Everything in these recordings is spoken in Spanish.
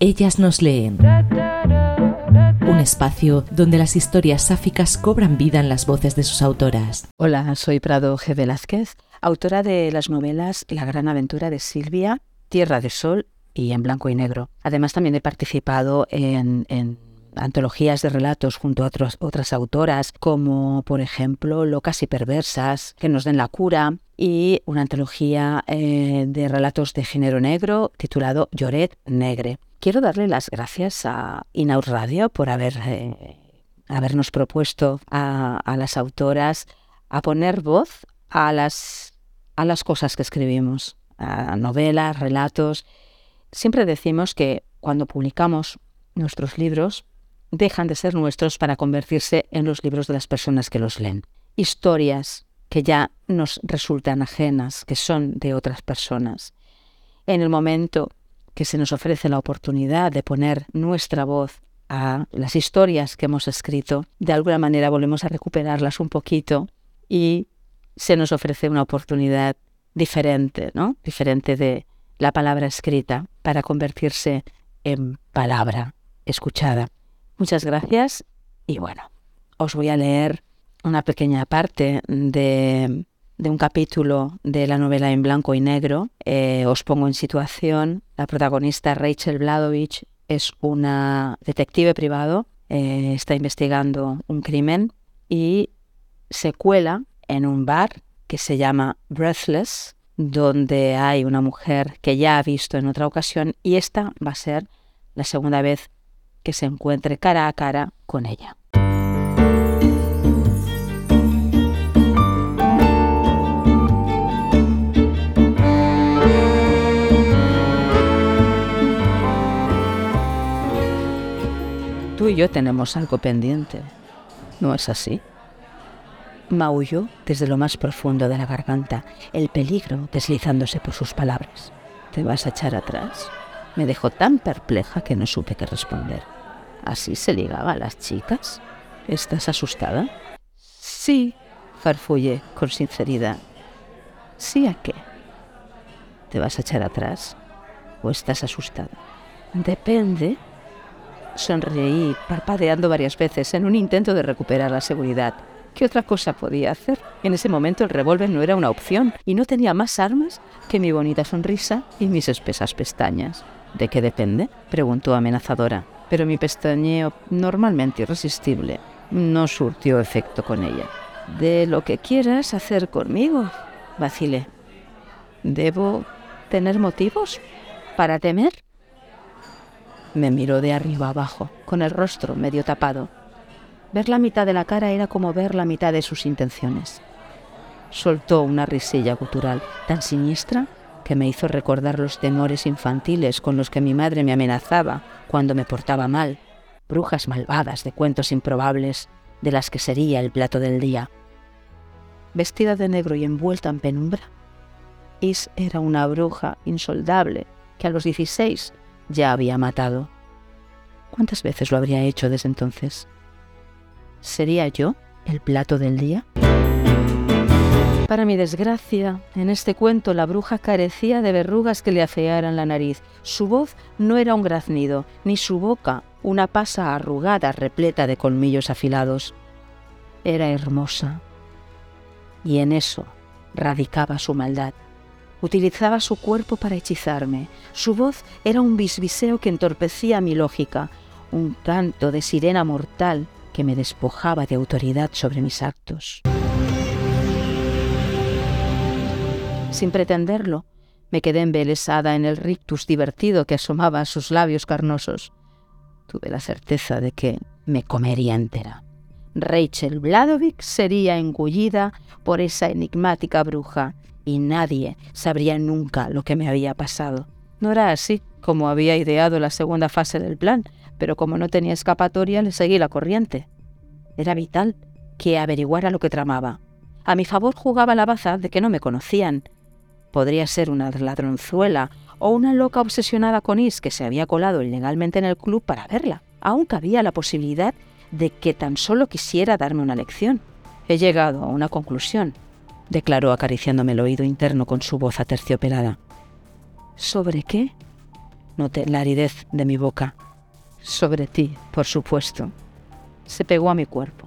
Ellas nos leen. Un espacio donde las historias sáficas cobran vida en las voces de sus autoras. Hola, soy Prado G. Velázquez, autora de las novelas La gran aventura de Silvia, Tierra de Sol y En blanco y negro. Además, también he participado en, antologías de relatos junto a otras autoras, como por ejemplo Locas y Perversas, que nos den la cura, y una antología eh, de relatos de género negro titulado Lloret Negre. Quiero darle las gracias a Inaud Radio por haber, eh, habernos propuesto a, a, las autoras a poner voz a las, a las cosas que escribimos, a novelas, relatos. Siempre decimos que cuando publicamos nuestros libros, dejan de ser nuestros para convertirse en los libros de las personas que los leen. Historias que ya nos resultan ajenas, que son de otras personas. En el momento que se nos ofrece la oportunidad de poner nuestra voz a las historias que hemos escrito, de alguna manera volvemos a recuperarlas un poquito y se nos ofrece una oportunidad diferente, ¿no? Diferente de la palabra escrita para convertirse en palabra escuchada. Muchas gracias y bueno, os voy a leer una pequeña parte de de un capítulo de la novela en blanco y negro. Eh, os pongo en situación. La protagonista Rachel Bladovich es una detective privado, eh, está investigando un crimen y se cuela en un bar que se llama Breathless, donde hay una mujer que ya ha visto en otra ocasión y esta va a ser la segunda vez que se encuentre cara a cara con ella. Yo tenemos algo pendiente. ¿No es así? Maulló desde lo más profundo de la garganta, el peligro deslizándose por sus palabras. ¿Te vas a echar atrás? Me dejó tan perpleja que no supe qué responder. ¿Así se ligaba a las chicas? ¿Estás asustada? Sí, farfulle con sinceridad. ¿Sí a qué? ¿Te vas a echar atrás? ¿O estás asustada? Depende Sonreí, parpadeando varias veces en un intento de recuperar la seguridad. ¿Qué otra cosa podía hacer? En ese momento el revólver no era una opción y no tenía más armas que mi bonita sonrisa y mis espesas pestañas. ¿De qué depende? preguntó amenazadora, pero mi pestañeo, normalmente irresistible, no surtió efecto con ella. De lo que quieras hacer conmigo, vacilé. ¿Debo tener motivos para temer? Me miró de arriba abajo, con el rostro medio tapado. Ver la mitad de la cara era como ver la mitad de sus intenciones. Soltó una risilla gutural tan siniestra que me hizo recordar los temores infantiles con los que mi madre me amenazaba cuando me portaba mal, brujas malvadas de cuentos improbables de las que sería el plato del día. Vestida de negro y envuelta en penumbra, Is era una bruja insoldable que a los 16 ya había matado. ¿Cuántas veces lo habría hecho desde entonces? ¿Sería yo el plato del día? Para mi desgracia, en este cuento la bruja carecía de verrugas que le afearan la nariz. Su voz no era un graznido, ni su boca una pasa arrugada repleta de colmillos afilados. Era hermosa. Y en eso radicaba su maldad. Utilizaba su cuerpo para hechizarme. Su voz era un bisbiseo que entorpecía mi lógica, un canto de sirena mortal que me despojaba de autoridad sobre mis actos. Sin pretenderlo, me quedé embelesada en el rictus divertido que asomaba a sus labios carnosos. Tuve la certeza de que me comería entera. Rachel Bladovic sería engullida por esa enigmática bruja y nadie sabría nunca lo que me había pasado. No era así como había ideado la segunda fase del plan, pero como no tenía escapatoria le seguí la corriente. Era vital que averiguara lo que tramaba. A mi favor jugaba la baza de que no me conocían. Podría ser una ladronzuela o una loca obsesionada con Is que se había colado ilegalmente en el club para verla. Aún cabía la posibilidad de que tan solo quisiera darme una lección. He llegado a una conclusión declaró acariciándome el oído interno con su voz aterciopelada. ¿Sobre qué? Noté la aridez de mi boca. Sobre ti, por supuesto. Se pegó a mi cuerpo.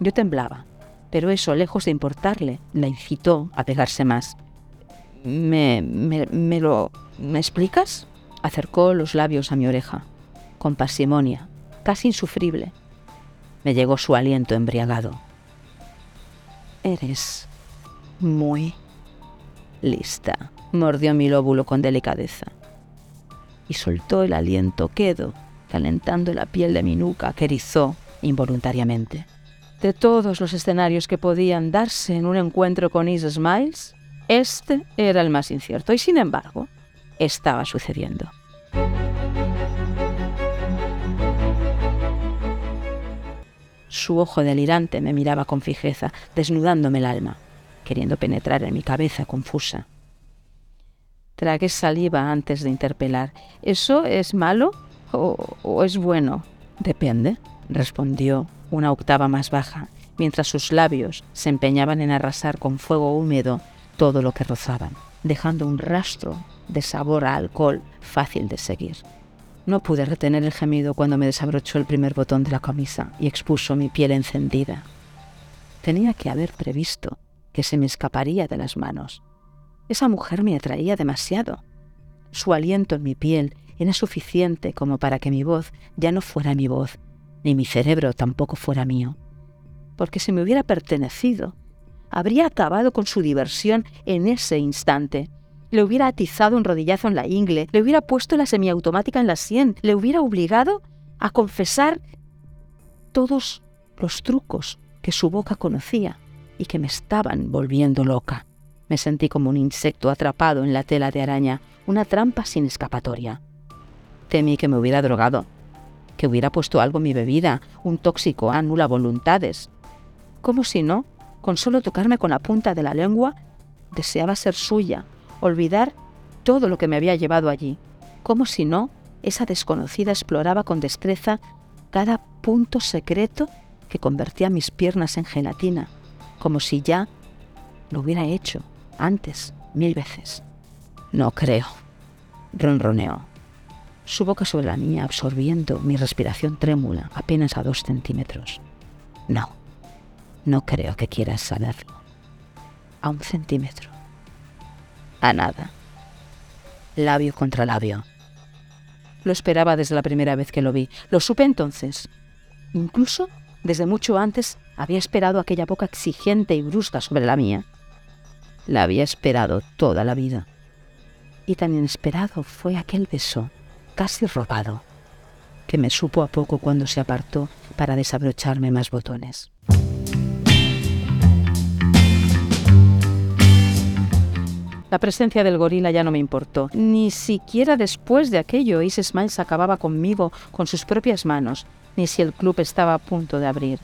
Yo temblaba, pero eso, lejos de importarle, la incitó a pegarse más. ¿Me, me, me lo... ¿Me explicas? Acercó los labios a mi oreja, con pasimonia, casi insufrible. Me llegó su aliento embriagado. Eres muy lista, mordió mi lóbulo con delicadeza. Y soltó el aliento quedo, calentando la piel de mi nuca que erizó involuntariamente. De todos los escenarios que podían darse en un encuentro con Is Smiles, este era el más incierto y sin embargo estaba sucediendo. Su ojo delirante me miraba con fijeza, desnudándome el alma, queriendo penetrar en mi cabeza confusa. Tragué saliva antes de interpelar. ¿Eso es malo o, o es bueno? Depende, respondió una octava más baja, mientras sus labios se empeñaban en arrasar con fuego húmedo todo lo que rozaban, dejando un rastro de sabor a alcohol fácil de seguir. No pude retener el gemido cuando me desabrochó el primer botón de la camisa y expuso mi piel encendida. Tenía que haber previsto que se me escaparía de las manos. Esa mujer me atraía demasiado. Su aliento en mi piel era suficiente como para que mi voz ya no fuera mi voz, ni mi cerebro tampoco fuera mío. Porque si me hubiera pertenecido, habría acabado con su diversión en ese instante le hubiera atizado un rodillazo en la ingle, le hubiera puesto la semiautomática en la sien, le hubiera obligado a confesar todos los trucos que su boca conocía que me estaban volviendo loca. Me sentí como un insecto atrapado en la tela de araña, una trampa sin escapatoria. Temí que me hubiera drogado, que hubiera puesto algo en mi bebida, un tóxico anula voluntades. Como si no, con solo tocarme con la punta de la lengua, deseaba ser suya, olvidar todo lo que me había llevado allí, como si no, esa desconocida exploraba con destreza cada punto secreto que convertía mis piernas en gelatina, como si ya lo hubiera hecho antes mil veces. No creo, ronroneó. Su boca sobre la mía absorbiendo mi respiración trémula apenas a dos centímetros. No, no creo que quieras saberlo. A un centímetro a nada. Labio contra labio. Lo esperaba desde la primera vez que lo vi. Lo supe entonces. Incluso desde mucho antes había esperado aquella boca exigente y brusca sobre la mía. La había esperado toda la vida. Y tan inesperado fue aquel beso, casi robado, que me supo a poco cuando se apartó para desabrocharme más botones. La presencia del gorila ya no me importó. Ni siquiera después de aquello Ace Smiles acababa conmigo con sus propias manos, ni si el club estaba a punto de abrir.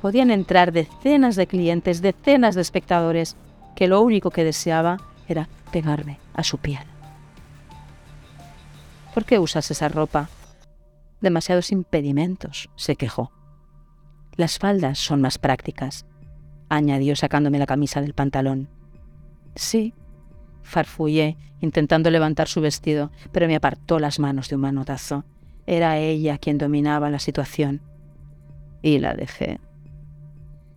Podían entrar decenas de clientes, decenas de espectadores, que lo único que deseaba era pegarme a su piel. ¿Por qué usas esa ropa? Demasiados impedimentos, se quejó. Las faldas son más prácticas, añadió sacándome la camisa del pantalón. Sí, Farfullé, intentando levantar su vestido, pero me apartó las manos de un manotazo. Era ella quien dominaba la situación. Y la dejé.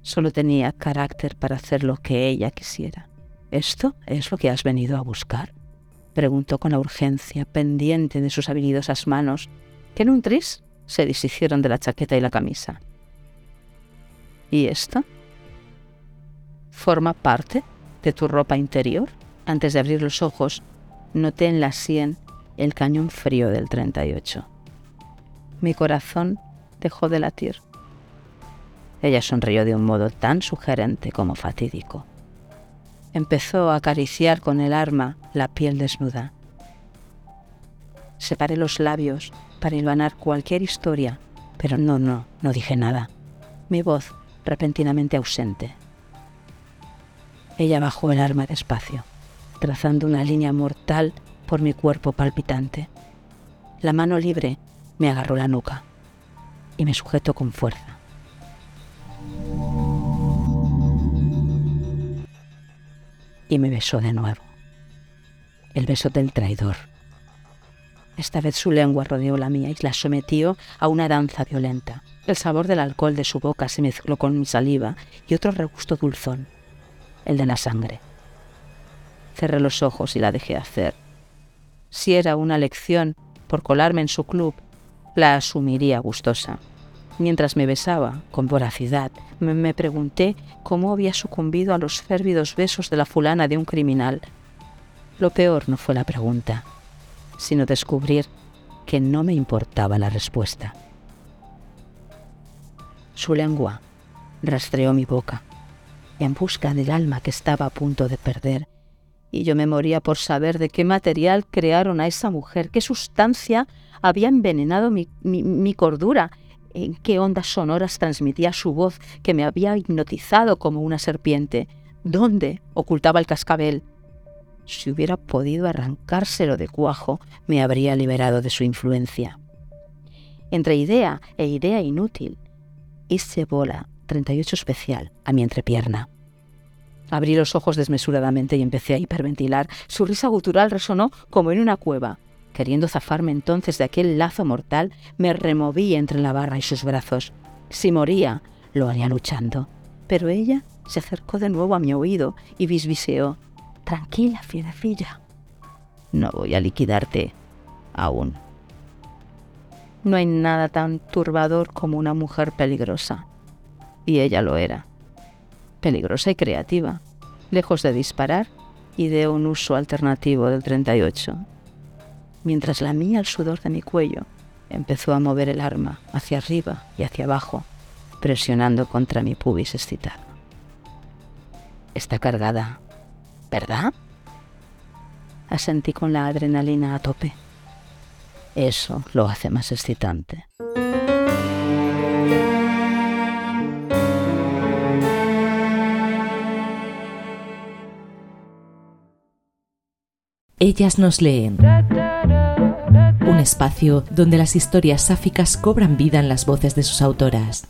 Solo tenía carácter para hacer lo que ella quisiera. ¿Esto es lo que has venido a buscar? Preguntó con la urgencia, pendiente de sus habilidosas manos, que en un tris se deshicieron de la chaqueta y la camisa. ¿Y esto? ¿Forma parte de tu ropa interior? Antes de abrir los ojos, noté en la sien el cañón frío del 38. Mi corazón dejó de latir. Ella sonrió de un modo tan sugerente como fatídico. Empezó a acariciar con el arma la piel desnuda. Separé los labios para hilvanar cualquier historia, pero no, no, no dije nada. Mi voz repentinamente ausente. Ella bajó el arma despacio trazando una línea mortal por mi cuerpo palpitante. La mano libre me agarró la nuca y me sujetó con fuerza. Y me besó de nuevo. El beso del traidor. Esta vez su lengua rodeó la mía y la sometió a una danza violenta. El sabor del alcohol de su boca se mezcló con mi saliva y otro regusto dulzón, el de la sangre. Cerré los ojos y la dejé hacer. Si era una lección por colarme en su club, la asumiría gustosa. Mientras me besaba con voracidad, me, pregunté cómo había sucumbido a los férvidos besos de la fulana de un criminal. Lo peor no fue la pregunta, sino descubrir que no me importaba la respuesta. Su lengua rastreó mi boca en busca del alma que estaba a punto de perder, y yo me moría por saber de qué material crearon a esa mujer, qué sustancia había envenenado mi cordura, en qué ondas sonoras transmitía su voz que me había hipnotizado como una serpiente, dónde ocultaba el cascabel. Si hubiera podido arrancárselo de cuajo, me habría liberado de su influencia. Entre idea e idea inútil, hice bola 38 especial a mi entrepierna. Abrí los ojos desmesuradamente y empecé a hiperventilar. Su risa gutural resonó como en una cueva. Queriendo zafarme entonces de aquel lazo mortal, me removí entre la barra y sus brazos. Si moría, lo haría luchando. Pero ella se acercó de nuevo a mi oído y bisbiseó. Tranquila, fierecilla. No voy a liquidarte aún. No hay nada tan turbador como una mujer peligrosa. Y ella lo era. Peligrosa y creativa, lejos de disparar, ideó un uso alternativo del 38. Mientras lamía el sudor de mi cuello, empezó a mover el arma hacia arriba y hacia abajo, presionando contra mi pubis excitado. Está cargada, ¿verdad? Asentí con la adrenalina a tope. Eso lo hace más excitante. Ellas nos leen. Un espacio donde las historias sáficas cobran vida en las voces de sus autoras.